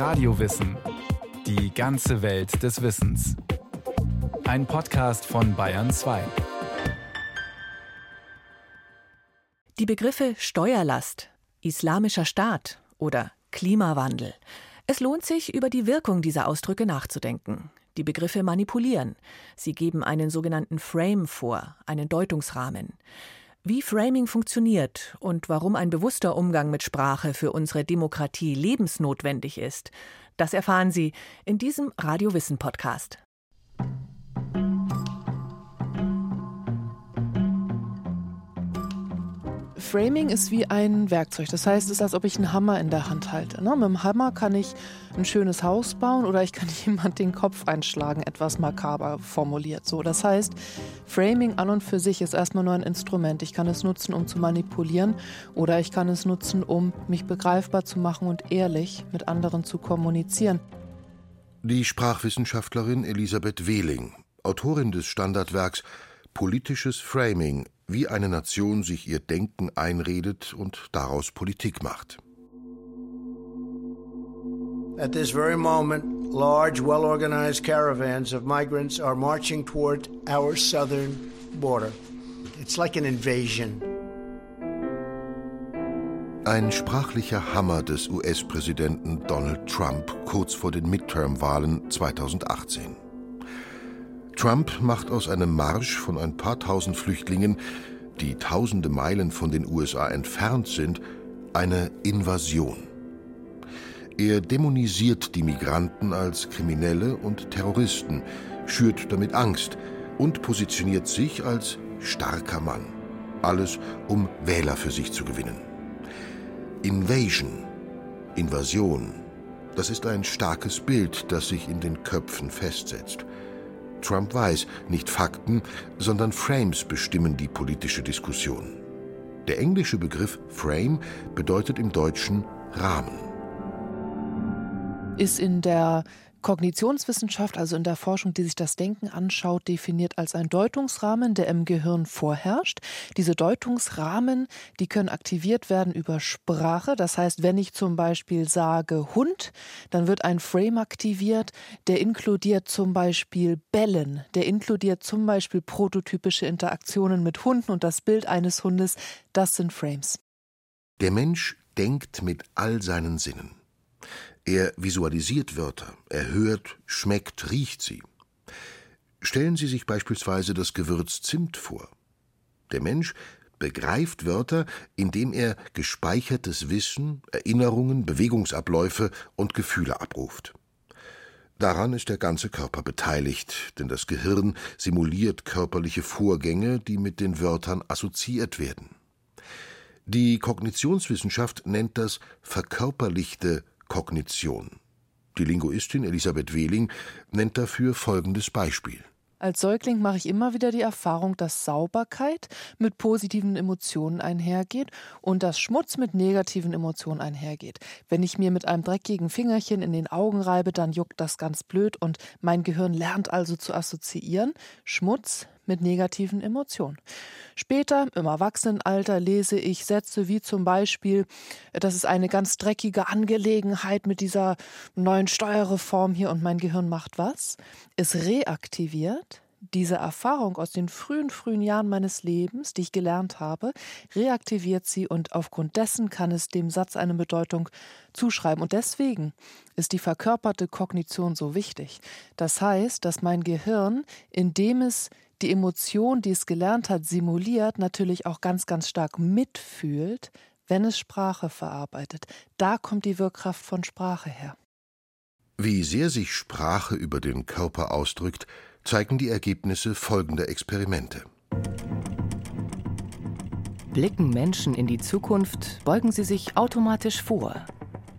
Radiowissen. Die ganze Welt des Wissens. Ein Podcast von Bayern 2. Die Begriffe Steuerlast, Islamischer Staat oder Klimawandel. Es lohnt sich, über die Wirkung dieser Ausdrücke nachzudenken. Die Begriffe manipulieren. Sie geben einen sogenannten Frame vor, einen Deutungsrahmen. Wie Framing funktioniert und warum ein bewusster Umgang mit Sprache für unsere Demokratie lebensnotwendig ist, das erfahren Sie in diesem Radiowissen Podcast. Framing ist wie ein Werkzeug. Das heißt, es ist, als ob ich einen Hammer in der Hand halte. Ne? Mit dem Hammer kann ich ein schönes Haus bauen oder ich kann jemand den Kopf einschlagen, etwas makaber formuliert. So, das heißt, Framing an und für sich ist erstmal nur ein Instrument. Ich kann es nutzen, um zu manipulieren oder ich kann es nutzen, um mich begreifbar zu machen und ehrlich mit anderen zu kommunizieren. Die Sprachwissenschaftlerin Elisabeth Wehling, Autorin des Standardwerks Politisches Framing wie eine Nation sich ihr Denken einredet und daraus Politik macht. At this very moment, large, well organized caravans of migrants are marching toward our southern border. It's like an invasion. Ein sprachlicher Hammer des US-Präsidenten Donald Trump kurz vor den Midterm-Wahlen 2018. Trump macht aus einem Marsch von ein paar tausend Flüchtlingen, die tausende Meilen von den USA entfernt sind, eine Invasion. Er dämonisiert die Migranten als Kriminelle und Terroristen, schürt damit Angst und positioniert sich als starker Mann. Alles, um Wähler für sich zu gewinnen. Invasion, Invasion, das ist ein starkes Bild, das sich in den Köpfen festsetzt. Trump weiß, nicht Fakten, sondern Frames bestimmen die politische Diskussion. Der englische Begriff Frame bedeutet im Deutschen Rahmen. Ist in der Kognitionswissenschaft, also in der Forschung, die sich das Denken anschaut, definiert als ein Deutungsrahmen, der im Gehirn vorherrscht. Diese Deutungsrahmen, die können aktiviert werden über Sprache. Das heißt, wenn ich zum Beispiel sage Hund, dann wird ein Frame aktiviert, der inkludiert zum Beispiel Bellen, der inkludiert zum Beispiel prototypische Interaktionen mit Hunden und das Bild eines Hundes. Das sind Frames. Der Mensch denkt mit all seinen Sinnen. Er visualisiert Wörter, er hört, schmeckt, riecht sie. Stellen Sie sich beispielsweise das Gewürz Zimt vor. Der Mensch begreift Wörter, indem er gespeichertes Wissen, Erinnerungen, Bewegungsabläufe und Gefühle abruft. Daran ist der ganze Körper beteiligt, denn das Gehirn simuliert körperliche Vorgänge, die mit den Wörtern assoziiert werden. Die Kognitionswissenschaft nennt das verkörperlichte Kognition. Die Linguistin Elisabeth Wehling nennt dafür folgendes Beispiel. Als Säugling mache ich immer wieder die Erfahrung, dass Sauberkeit mit positiven Emotionen einhergeht und dass Schmutz mit negativen Emotionen einhergeht. Wenn ich mir mit einem dreckigen Fingerchen in den Augen reibe, dann juckt das ganz blöd und mein Gehirn lernt also zu assoziieren Schmutz mit negativen Emotionen. Später, im Erwachsenenalter, lese ich Sätze wie zum Beispiel, das ist eine ganz dreckige Angelegenheit mit dieser neuen Steuerreform hier und mein Gehirn macht was? Es reaktiviert diese Erfahrung aus den frühen, frühen Jahren meines Lebens, die ich gelernt habe, reaktiviert sie und aufgrund dessen kann es dem Satz eine Bedeutung zuschreiben. Und deswegen ist die verkörperte Kognition so wichtig. Das heißt, dass mein Gehirn, indem es die Emotion, die es gelernt hat, simuliert, natürlich auch ganz, ganz stark mitfühlt, wenn es Sprache verarbeitet. Da kommt die Wirkkraft von Sprache her. Wie sehr sich Sprache über den Körper ausdrückt, zeigen die Ergebnisse folgender Experimente. Blicken Menschen in die Zukunft, beugen sie sich automatisch vor.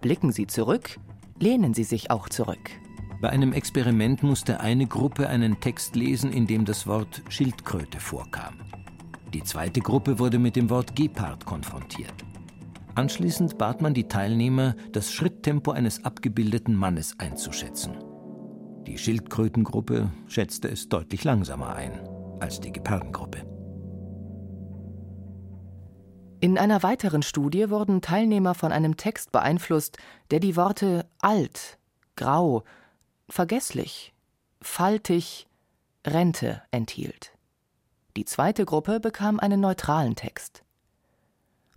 Blicken sie zurück, lehnen sie sich auch zurück. Bei einem Experiment musste eine Gruppe einen Text lesen, in dem das Wort Schildkröte vorkam. Die zweite Gruppe wurde mit dem Wort Gepard konfrontiert. Anschließend bat man die Teilnehmer, das Schritttempo eines abgebildeten Mannes einzuschätzen. Die Schildkrötengruppe schätzte es deutlich langsamer ein als die Gepardengruppe. In einer weiteren Studie wurden Teilnehmer von einem Text beeinflusst, der die Worte alt, grau, vergesslich, faltig, Rente enthielt. Die zweite Gruppe bekam einen neutralen Text.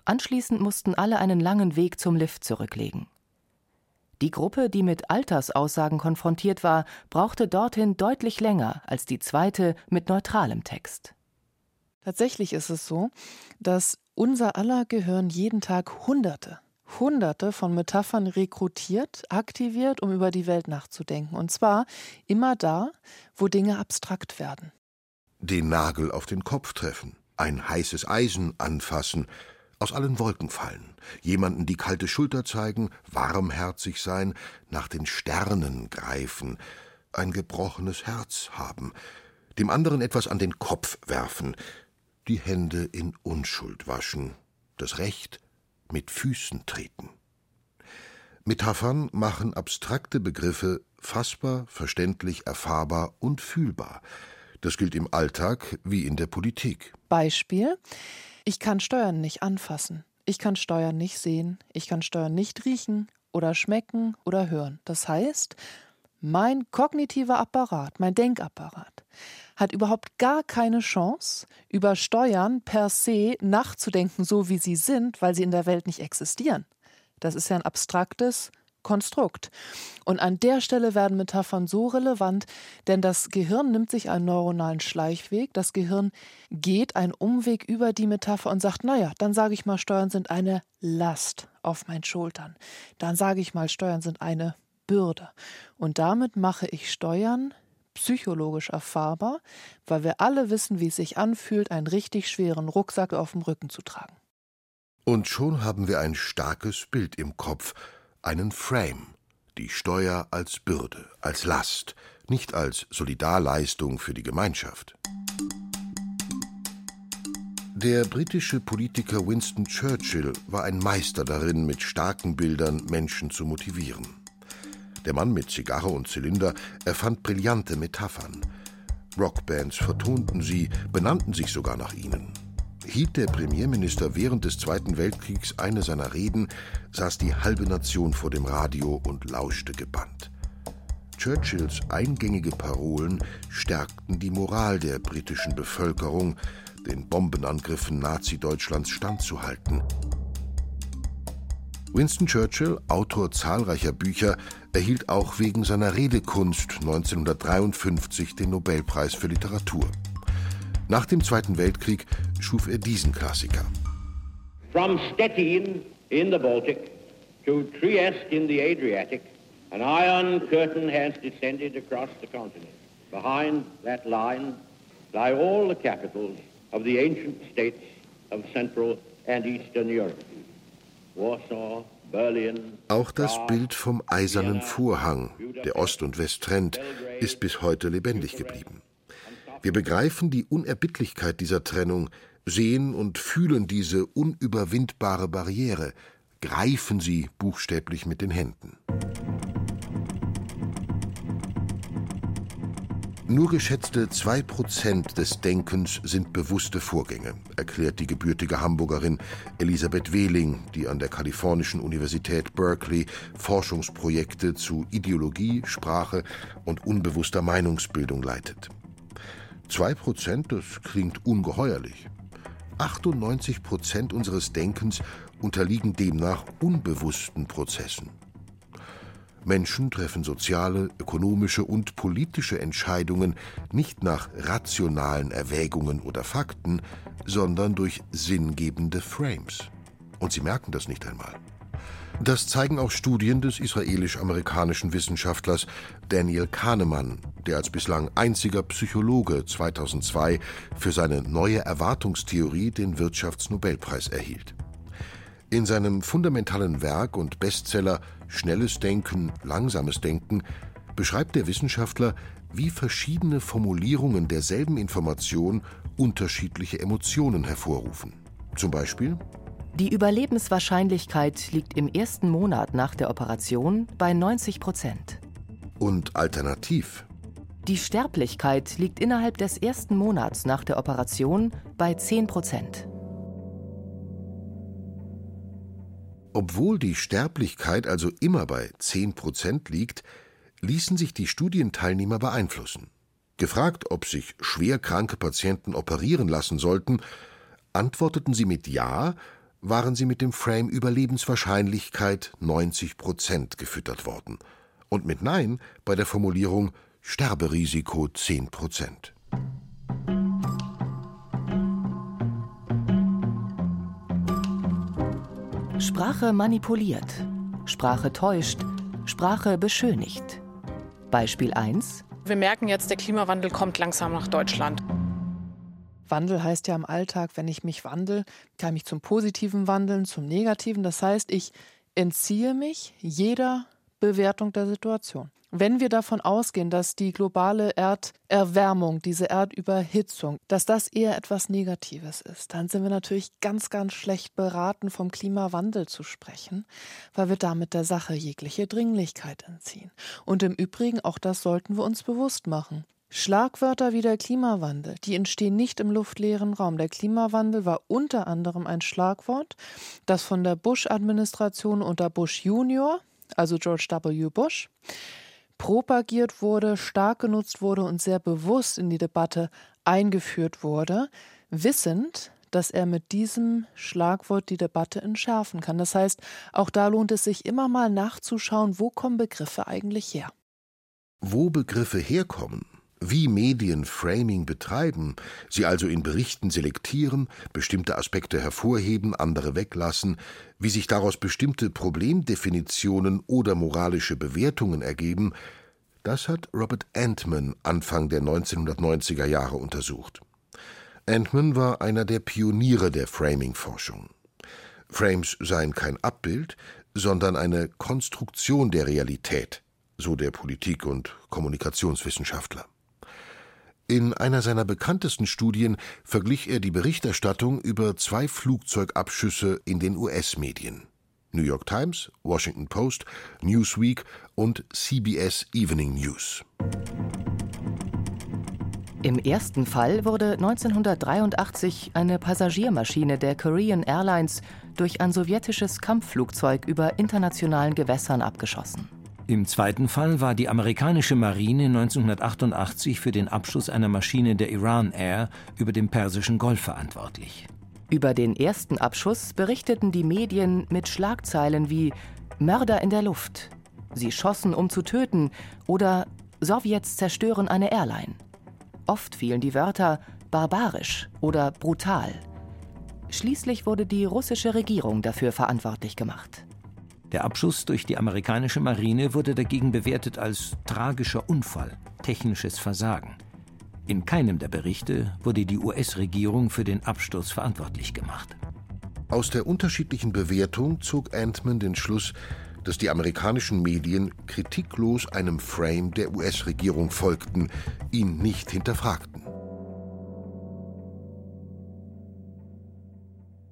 Anschließend mussten alle einen langen Weg zum Lift zurücklegen. Die Gruppe, die mit Altersaussagen konfrontiert war, brauchte dorthin deutlich länger als die zweite mit neutralem Text. Tatsächlich ist es so, dass unser aller Gehirn jeden Tag Hunderte, Hunderte von Metaphern rekrutiert, aktiviert, um über die Welt nachzudenken. Und zwar immer da, wo Dinge abstrakt werden. Den Nagel auf den Kopf treffen, ein heißes Eisen anfassen, aus allen Wolken fallen, jemanden die kalte Schulter zeigen, warmherzig sein, nach den Sternen greifen, ein gebrochenes Herz haben, dem anderen etwas an den Kopf werfen, die Hände in Unschuld waschen, das Recht mit Füßen treten. Metaphern machen abstrakte Begriffe fassbar, verständlich, erfahrbar und fühlbar. Das gilt im Alltag wie in der Politik. Beispiel ich kann Steuern nicht anfassen. Ich kann Steuern nicht sehen. Ich kann Steuern nicht riechen oder schmecken oder hören. Das heißt, mein kognitiver Apparat, mein Denkapparat, hat überhaupt gar keine Chance, über Steuern per se nachzudenken, so wie sie sind, weil sie in der Welt nicht existieren. Das ist ja ein abstraktes Konstrukt. Und an der Stelle werden Metaphern so relevant, denn das Gehirn nimmt sich einen neuronalen Schleichweg. Das Gehirn geht einen Umweg über die Metapher und sagt, naja, dann sage ich mal, Steuern sind eine Last auf meinen Schultern. Dann sage ich mal, Steuern sind eine Bürde. Und damit mache ich Steuern psychologisch erfahrbar, weil wir alle wissen, wie es sich anfühlt, einen richtig schweren Rucksack auf dem Rücken zu tragen. Und schon haben wir ein starkes Bild im Kopf, einen Frame, die Steuer als Bürde, als Last, nicht als Solidarleistung für die Gemeinschaft. Der britische Politiker Winston Churchill war ein Meister darin, mit starken Bildern Menschen zu motivieren. Der Mann mit Zigarre und Zylinder erfand brillante Metaphern. Rockbands vertonten sie, benannten sich sogar nach ihnen. Hielt der Premierminister während des Zweiten Weltkriegs eine seiner Reden, saß die halbe Nation vor dem Radio und lauschte gebannt. Churchills eingängige Parolen stärkten die Moral der britischen Bevölkerung, den Bombenangriffen Nazi-Deutschlands standzuhalten. Winston Churchill, Autor zahlreicher Bücher, erhielt auch wegen seiner Redekunst 1953 den Nobelpreis für Literatur. Nach dem Zweiten Weltkrieg schuf er diesen Klassiker. From Stettin in the Baltic to Trieste in the Adriatic, an iron curtain has descended across the continent. Behind that line lie all the capitals of the ancient states of Central and Eastern Europe. Warsaw, Berlin. Auch das Bild vom eisernen Vorhang, der Ost und West trennt, ist bis heute lebendig geblieben. Wir begreifen die Unerbittlichkeit dieser Trennung, sehen und fühlen diese unüberwindbare Barriere, greifen sie buchstäblich mit den Händen. Nur geschätzte zwei Prozent des Denkens sind bewusste Vorgänge, erklärt die gebürtige Hamburgerin Elisabeth Wehling, die an der kalifornischen Universität Berkeley Forschungsprojekte zu Ideologie, Sprache und unbewusster Meinungsbildung leitet. Zwei Prozent, das klingt ungeheuerlich. 98 Prozent unseres Denkens unterliegen demnach unbewussten Prozessen. Menschen treffen soziale, ökonomische und politische Entscheidungen nicht nach rationalen Erwägungen oder Fakten, sondern durch sinngebende Frames. Und sie merken das nicht einmal. Das zeigen auch Studien des israelisch-amerikanischen Wissenschaftlers Daniel Kahnemann, der als bislang einziger Psychologe 2002 für seine neue Erwartungstheorie den Wirtschaftsnobelpreis erhielt. In seinem fundamentalen Werk und Bestseller Schnelles Denken, langsames Denken beschreibt der Wissenschaftler, wie verschiedene Formulierungen derselben Information unterschiedliche Emotionen hervorrufen. Zum Beispiel die Überlebenswahrscheinlichkeit liegt im ersten Monat nach der Operation bei 90 Prozent. Und alternativ? Die Sterblichkeit liegt innerhalb des ersten Monats nach der Operation bei 10 Prozent. Obwohl die Sterblichkeit also immer bei 10 Prozent liegt, ließen sich die Studienteilnehmer beeinflussen. Gefragt, ob sich schwer kranke Patienten operieren lassen sollten, antworteten sie mit Ja, waren sie mit dem Frame Überlebenswahrscheinlichkeit 90 Prozent gefüttert worden und mit Nein bei der Formulierung Sterberisiko 10 Prozent. Sprache manipuliert, Sprache täuscht, Sprache beschönigt. Beispiel 1. Wir merken jetzt, der Klimawandel kommt langsam nach Deutschland. Wandel heißt ja im Alltag, wenn ich mich wandle, kann ich mich zum Positiven wandeln, zum Negativen. Das heißt, ich entziehe mich jeder Bewertung der Situation. Wenn wir davon ausgehen, dass die globale Erderwärmung, diese Erdüberhitzung, dass das eher etwas Negatives ist, dann sind wir natürlich ganz, ganz schlecht beraten, vom Klimawandel zu sprechen, weil wir damit der Sache jegliche Dringlichkeit entziehen. Und im Übrigen, auch das sollten wir uns bewusst machen. Schlagwörter wie der Klimawandel, die entstehen nicht im luftleeren Raum. Der Klimawandel war unter anderem ein Schlagwort, das von der Bush-Administration unter Bush Junior, also George W. Bush, propagiert wurde, stark genutzt wurde und sehr bewusst in die Debatte eingeführt wurde, wissend, dass er mit diesem Schlagwort die Debatte entschärfen kann. Das heißt, auch da lohnt es sich immer mal nachzuschauen, wo kommen Begriffe eigentlich her. Wo Begriffe herkommen, wie Medien Framing betreiben, sie also in Berichten selektieren, bestimmte Aspekte hervorheben, andere weglassen, wie sich daraus bestimmte Problemdefinitionen oder moralische Bewertungen ergeben, das hat Robert Antman Anfang der 1990er Jahre untersucht. Antman war einer der Pioniere der Framing-Forschung. Frames seien kein Abbild, sondern eine Konstruktion der Realität, so der Politik- und Kommunikationswissenschaftler. In einer seiner bekanntesten Studien verglich er die Berichterstattung über zwei Flugzeugabschüsse in den US-Medien. New York Times, Washington Post, Newsweek und CBS Evening News. Im ersten Fall wurde 1983 eine Passagiermaschine der Korean Airlines durch ein sowjetisches Kampfflugzeug über internationalen Gewässern abgeschossen. Im zweiten Fall war die amerikanische Marine 1988 für den Abschuss einer Maschine der Iran Air über dem Persischen Golf verantwortlich. Über den ersten Abschuss berichteten die Medien mit Schlagzeilen wie Mörder in der Luft, Sie schossen, um zu töten oder Sowjets zerstören eine Airline. Oft fielen die Wörter barbarisch oder brutal. Schließlich wurde die russische Regierung dafür verantwortlich gemacht. Der Abschuss durch die amerikanische Marine wurde dagegen bewertet als tragischer Unfall, technisches Versagen. In keinem der Berichte wurde die US-Regierung für den Absturz verantwortlich gemacht. Aus der unterschiedlichen Bewertung zog Antman den Schluss, dass die amerikanischen Medien kritiklos einem Frame der US-Regierung folgten, ihn nicht hinterfragten.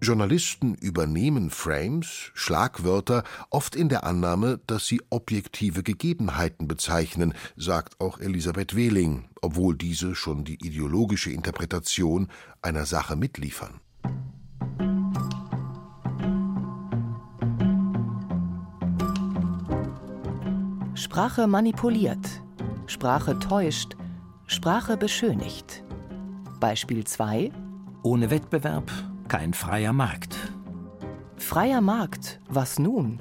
Journalisten übernehmen Frames, Schlagwörter, oft in der Annahme, dass sie objektive Gegebenheiten bezeichnen, sagt auch Elisabeth Wehling, obwohl diese schon die ideologische Interpretation einer Sache mitliefern. Sprache manipuliert, Sprache täuscht, Sprache beschönigt. Beispiel 2 Ohne Wettbewerb kein freier Markt. Freier Markt, was nun?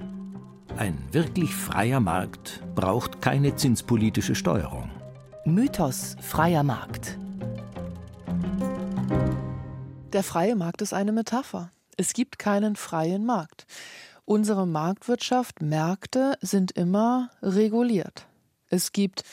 Ein wirklich freier Markt braucht keine zinspolitische Steuerung. Mythos freier Markt. Der freie Markt ist eine Metapher. Es gibt keinen freien Markt. Unsere Marktwirtschaft, Märkte sind immer reguliert. Es gibt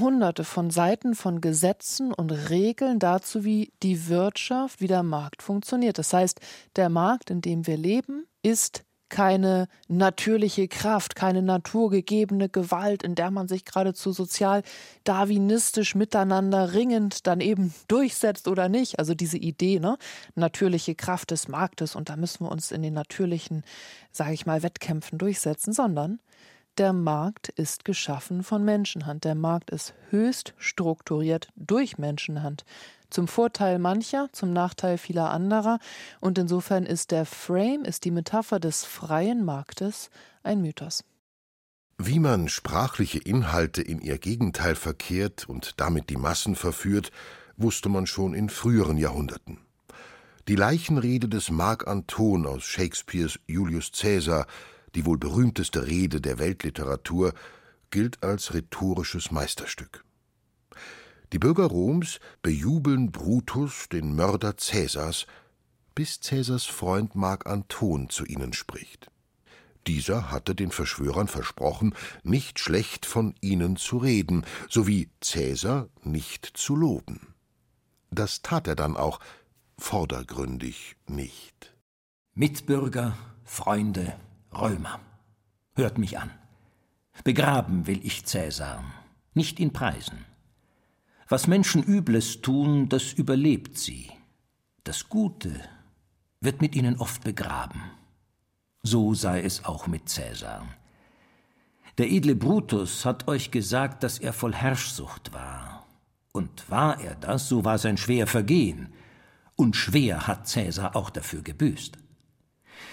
hunderte von Seiten von Gesetzen und Regeln dazu, wie die Wirtschaft, wie der Markt funktioniert. Das heißt, der Markt, in dem wir leben, ist keine natürliche Kraft, keine naturgegebene Gewalt, in der man sich geradezu sozial darwinistisch miteinander ringend dann eben durchsetzt oder nicht. Also diese Idee, ne? Natürliche Kraft des Marktes und da müssen wir uns in den natürlichen, sage ich mal, Wettkämpfen durchsetzen, sondern der Markt ist geschaffen von Menschenhand. Der Markt ist höchst strukturiert durch Menschenhand. Zum Vorteil mancher, zum Nachteil vieler anderer. Und insofern ist der Frame, ist die Metapher des freien Marktes ein Mythos. Wie man sprachliche Inhalte in ihr Gegenteil verkehrt und damit die Massen verführt, wusste man schon in früheren Jahrhunderten. Die Leichenrede des Mark Anton aus Shakespeares Julius Caesar, die wohl berühmteste Rede der Weltliteratur, gilt als rhetorisches Meisterstück. Die Bürger Roms bejubeln Brutus, den Mörder Caesars, bis Caesars Freund Mark Anton zu ihnen spricht. Dieser hatte den Verschwörern versprochen, nicht schlecht von ihnen zu reden, sowie Cäsar nicht zu loben. Das tat er dann auch, vordergründig nicht. Mitbürger, Freunde, Römer, hört mich an. Begraben will ich Cäsar, nicht ihn preisen. Was Menschen Übles tun, das überlebt sie. Das Gute wird mit ihnen oft begraben. So sei es auch mit Cäsar. Der edle Brutus hat euch gesagt, dass er voll Herrschsucht war. Und war er das, so war sein schwer Vergehen. Und schwer hat Cäsar auch dafür gebüßt.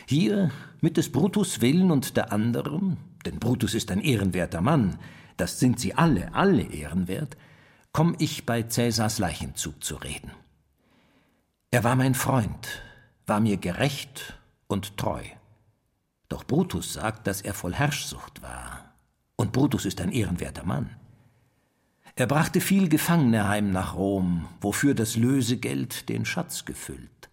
Hier, mit des Brutus Willen und der anderen, denn Brutus ist ein ehrenwerter Mann, das sind sie alle, alle ehrenwert, komm ich bei Cäsars Leichenzug zu reden. Er war mein Freund, war mir gerecht und treu. Doch Brutus sagt, dass er voll Herrschsucht war. Und Brutus ist ein ehrenwerter Mann. Er brachte viel Gefangene heim nach Rom, wofür das Lösegeld den Schatz gefüllt.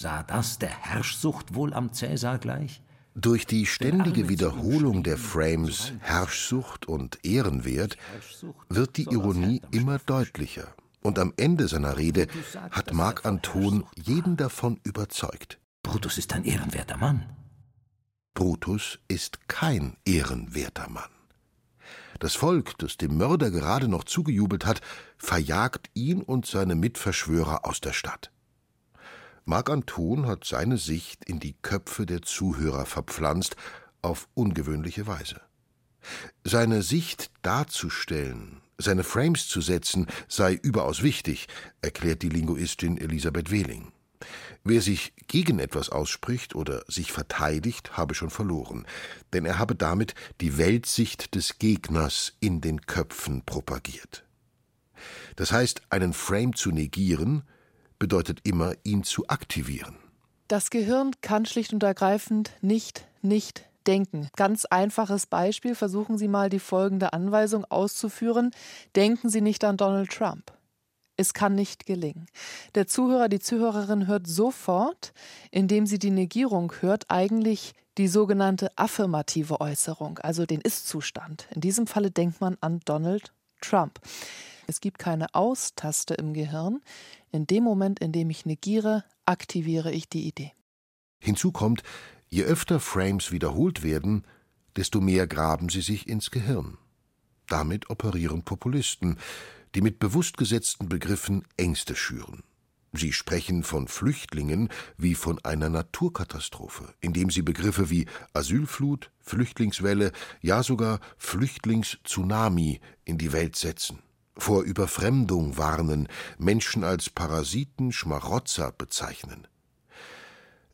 Sah das der Herrschsucht wohl am Cäsar gleich? Durch die ständige Wiederholung der Frames Herrschsucht und Ehrenwert wird die Ironie immer deutlicher. Und am Ende seiner Rede hat Marc Anton jeden davon überzeugt. Brutus ist ein ehrenwerter Mann. Brutus ist kein ehrenwerter Mann. Das Volk, das dem Mörder gerade noch zugejubelt hat, verjagt ihn und seine Mitverschwörer aus der Stadt. Marc Anton hat seine Sicht in die Köpfe der Zuhörer verpflanzt, auf ungewöhnliche Weise. Seine Sicht darzustellen, seine Frames zu setzen, sei überaus wichtig, erklärt die Linguistin Elisabeth Wehling. Wer sich gegen etwas ausspricht oder sich verteidigt, habe schon verloren, denn er habe damit die Weltsicht des Gegners in den Köpfen propagiert. Das heißt, einen Frame zu negieren, bedeutet immer, ihn zu aktivieren. Das Gehirn kann schlicht und ergreifend nicht nicht denken. Ganz einfaches Beispiel, versuchen Sie mal die folgende Anweisung auszuführen. Denken Sie nicht an Donald Trump. Es kann nicht gelingen. Der Zuhörer, die Zuhörerin hört sofort, indem sie die Negierung hört, eigentlich die sogenannte affirmative Äußerung, also den Ist-Zustand. In diesem Falle denkt man an Donald Trump. Es gibt keine Austaste im Gehirn. In dem Moment, in dem ich negiere, aktiviere ich die Idee. Hinzu kommt, je öfter Frames wiederholt werden, desto mehr graben sie sich ins Gehirn. Damit operieren Populisten, die mit bewusst gesetzten Begriffen Ängste schüren. Sie sprechen von Flüchtlingen wie von einer Naturkatastrophe, indem sie Begriffe wie Asylflut, Flüchtlingswelle, ja sogar Flüchtlingstsunami in die Welt setzen, vor Überfremdung warnen, Menschen als Parasiten, Schmarotzer bezeichnen.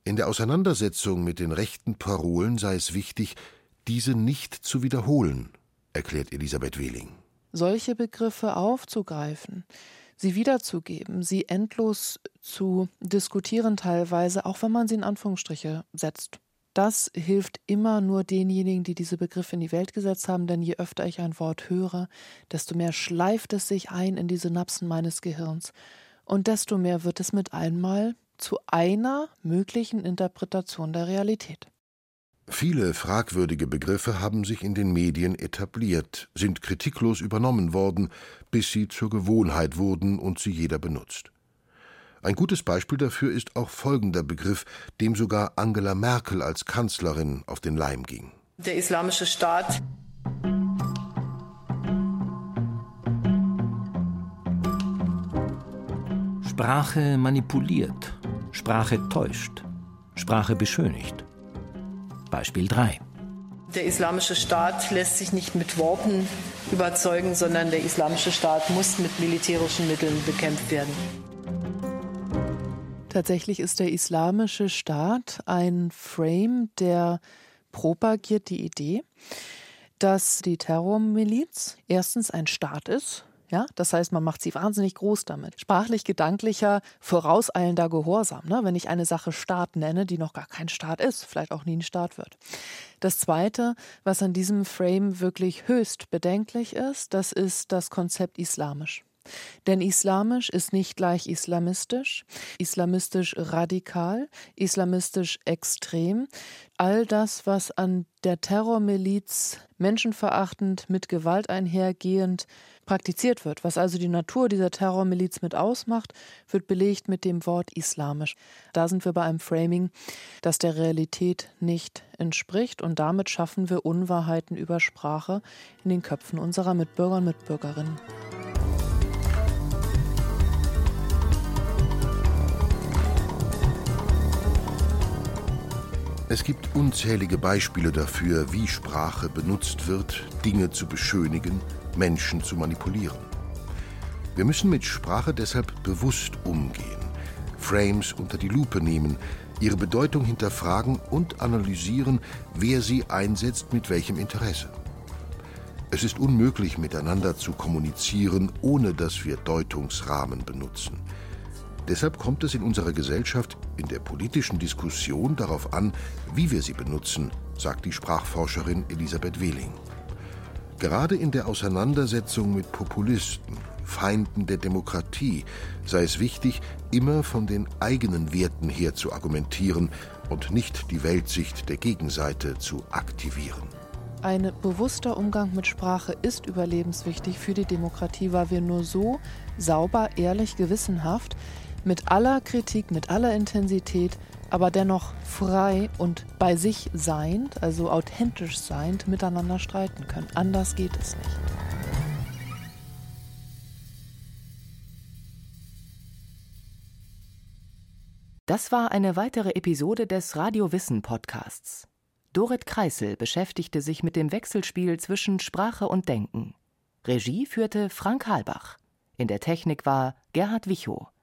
In der Auseinandersetzung mit den rechten Parolen sei es wichtig, diese nicht zu wiederholen, erklärt Elisabeth Wehling. Solche Begriffe aufzugreifen, sie wiederzugeben, sie endlos zu diskutieren teilweise, auch wenn man sie in Anführungsstriche setzt. Das hilft immer nur denjenigen, die diese Begriffe in die Welt gesetzt haben, denn je öfter ich ein Wort höre, desto mehr schleift es sich ein in die Synapsen meines Gehirns und desto mehr wird es mit einmal zu einer möglichen Interpretation der Realität. Viele fragwürdige Begriffe haben sich in den Medien etabliert, sind kritiklos übernommen worden, bis sie zur Gewohnheit wurden und sie jeder benutzt. Ein gutes Beispiel dafür ist auch folgender Begriff, dem sogar Angela Merkel als Kanzlerin auf den Leim ging. Der Islamische Staat. Sprache manipuliert, Sprache täuscht, Sprache beschönigt. Beispiel 3. Der islamische Staat lässt sich nicht mit Worten überzeugen, sondern der islamische Staat muss mit militärischen Mitteln bekämpft werden. Tatsächlich ist der islamische Staat ein Frame, der propagiert die Idee, dass die Terrormiliz erstens ein Staat ist, ja, das heißt, man macht sie wahnsinnig groß damit. Sprachlich gedanklicher, vorauseilender Gehorsam, ne? wenn ich eine Sache Staat nenne, die noch gar kein Staat ist, vielleicht auch nie ein Staat wird. Das Zweite, was an diesem Frame wirklich höchst bedenklich ist, das ist das Konzept islamisch. Denn islamisch ist nicht gleich islamistisch, islamistisch radikal, islamistisch extrem. All das, was an der Terrormiliz menschenverachtend, mit Gewalt einhergehend praktiziert wird, was also die Natur dieser Terrormiliz mit ausmacht, wird belegt mit dem Wort islamisch. Da sind wir bei einem Framing, das der Realität nicht entspricht und damit schaffen wir Unwahrheiten über Sprache in den Köpfen unserer Mitbürger und Mitbürgerinnen. Es gibt unzählige Beispiele dafür, wie Sprache benutzt wird, Dinge zu beschönigen, Menschen zu manipulieren. Wir müssen mit Sprache deshalb bewusst umgehen, Frames unter die Lupe nehmen, ihre Bedeutung hinterfragen und analysieren, wer sie einsetzt mit welchem Interesse. Es ist unmöglich, miteinander zu kommunizieren, ohne dass wir Deutungsrahmen benutzen. Deshalb kommt es in unserer Gesellschaft in der politischen Diskussion darauf an, wie wir sie benutzen, sagt die Sprachforscherin Elisabeth Wehling. Gerade in der Auseinandersetzung mit Populisten, Feinden der Demokratie, sei es wichtig, immer von den eigenen Werten her zu argumentieren und nicht die Weltsicht der Gegenseite zu aktivieren. Ein bewusster Umgang mit Sprache ist überlebenswichtig für die Demokratie, weil wir nur so sauber, ehrlich, gewissenhaft mit aller Kritik, mit aller Intensität, aber dennoch frei und bei sich seiend, also authentisch seiend, miteinander streiten können. Anders geht es nicht. Das war eine weitere Episode des Radio Wissen Podcasts. Dorit Kreisel beschäftigte sich mit dem Wechselspiel zwischen Sprache und Denken. Regie führte Frank Halbach. In der Technik war Gerhard Wichow.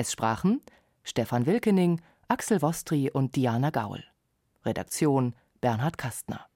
Es sprachen Stefan Wilkening, Axel Wostri und Diana Gaul. Redaktion Bernhard Kastner